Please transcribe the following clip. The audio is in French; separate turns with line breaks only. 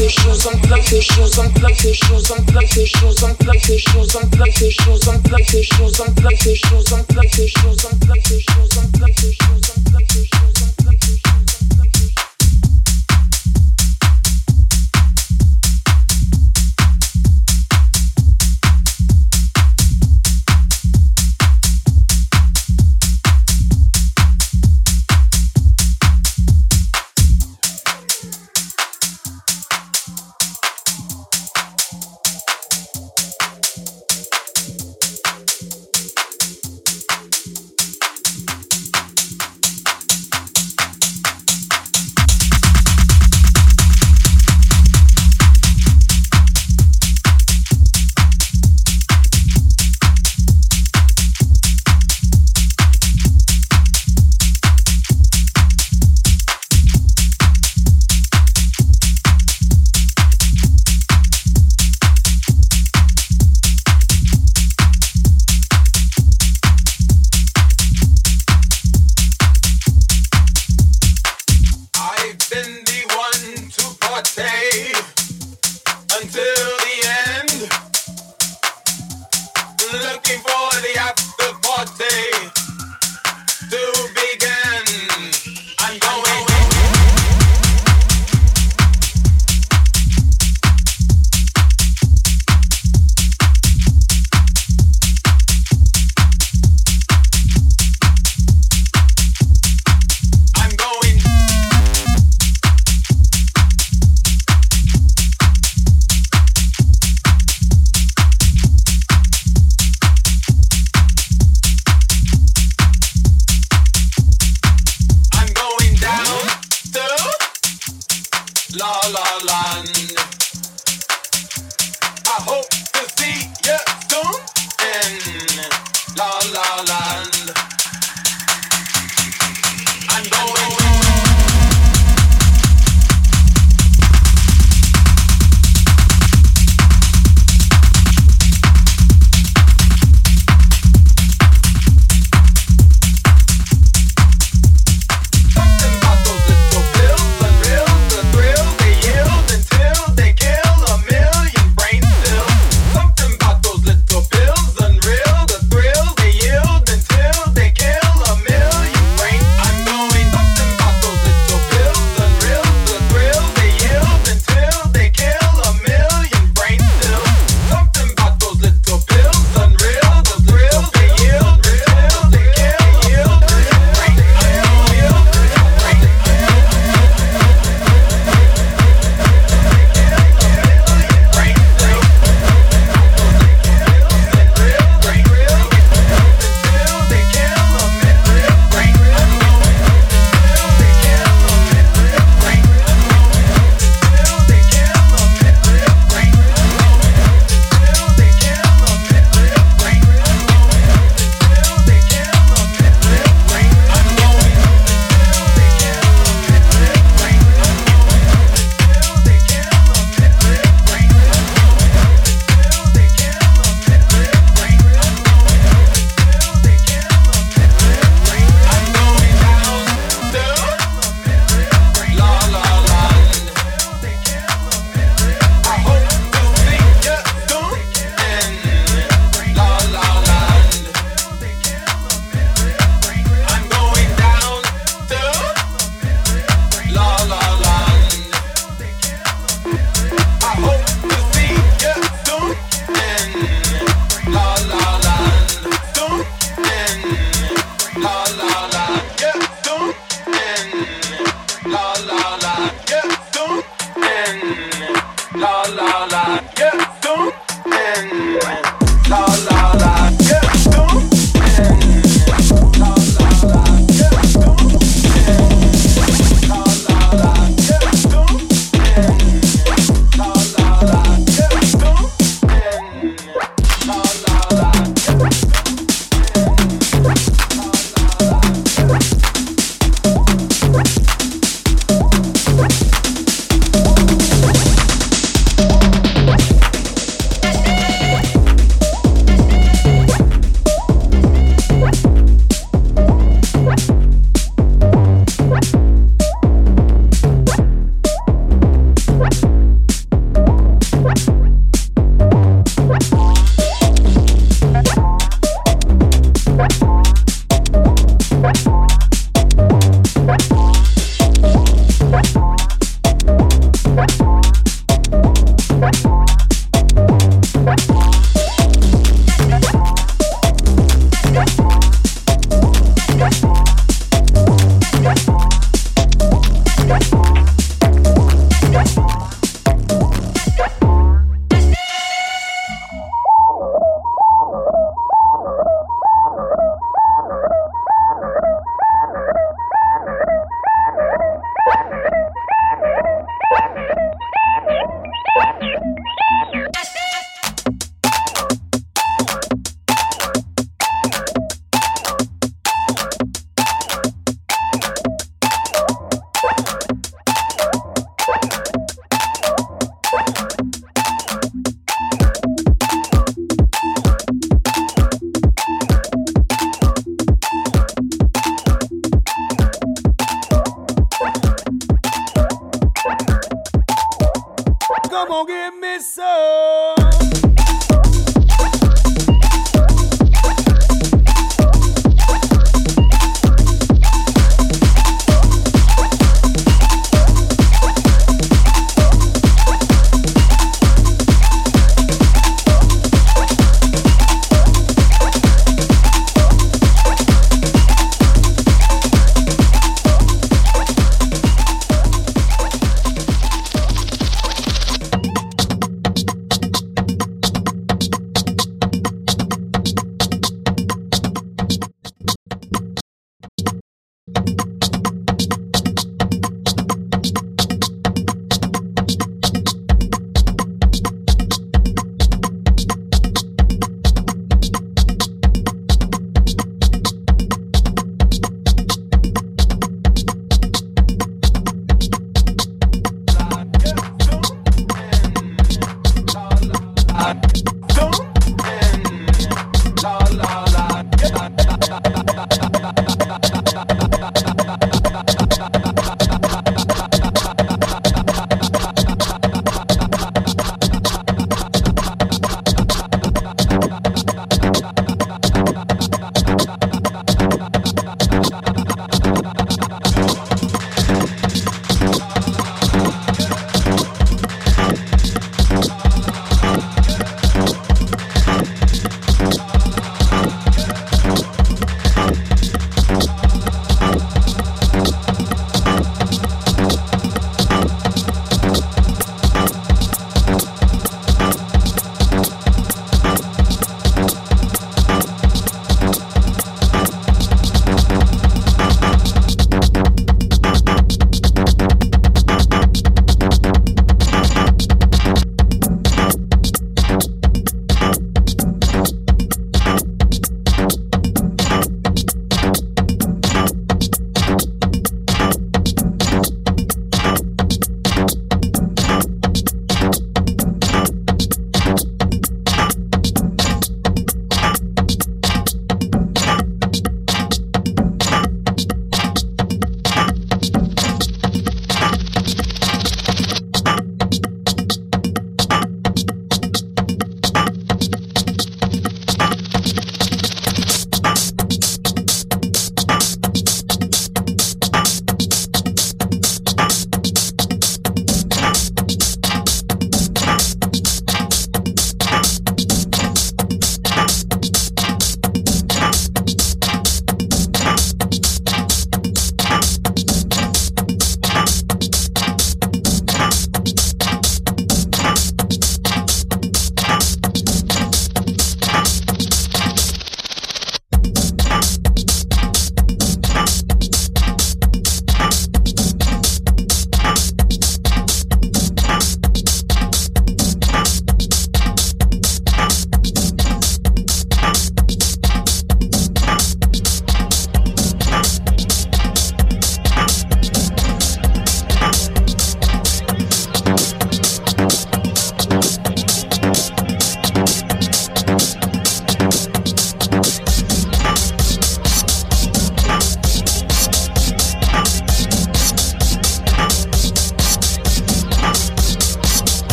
les choses en plaque, les choses en plaque, les choses en plaque, les choses en plaque, les choses en plaque, les choses en plaque, les choses en plaque, les choses en plaque, les choses en plaque, les choses en plaque, les choses en plaque, les choses en plaque, les choses en plaque.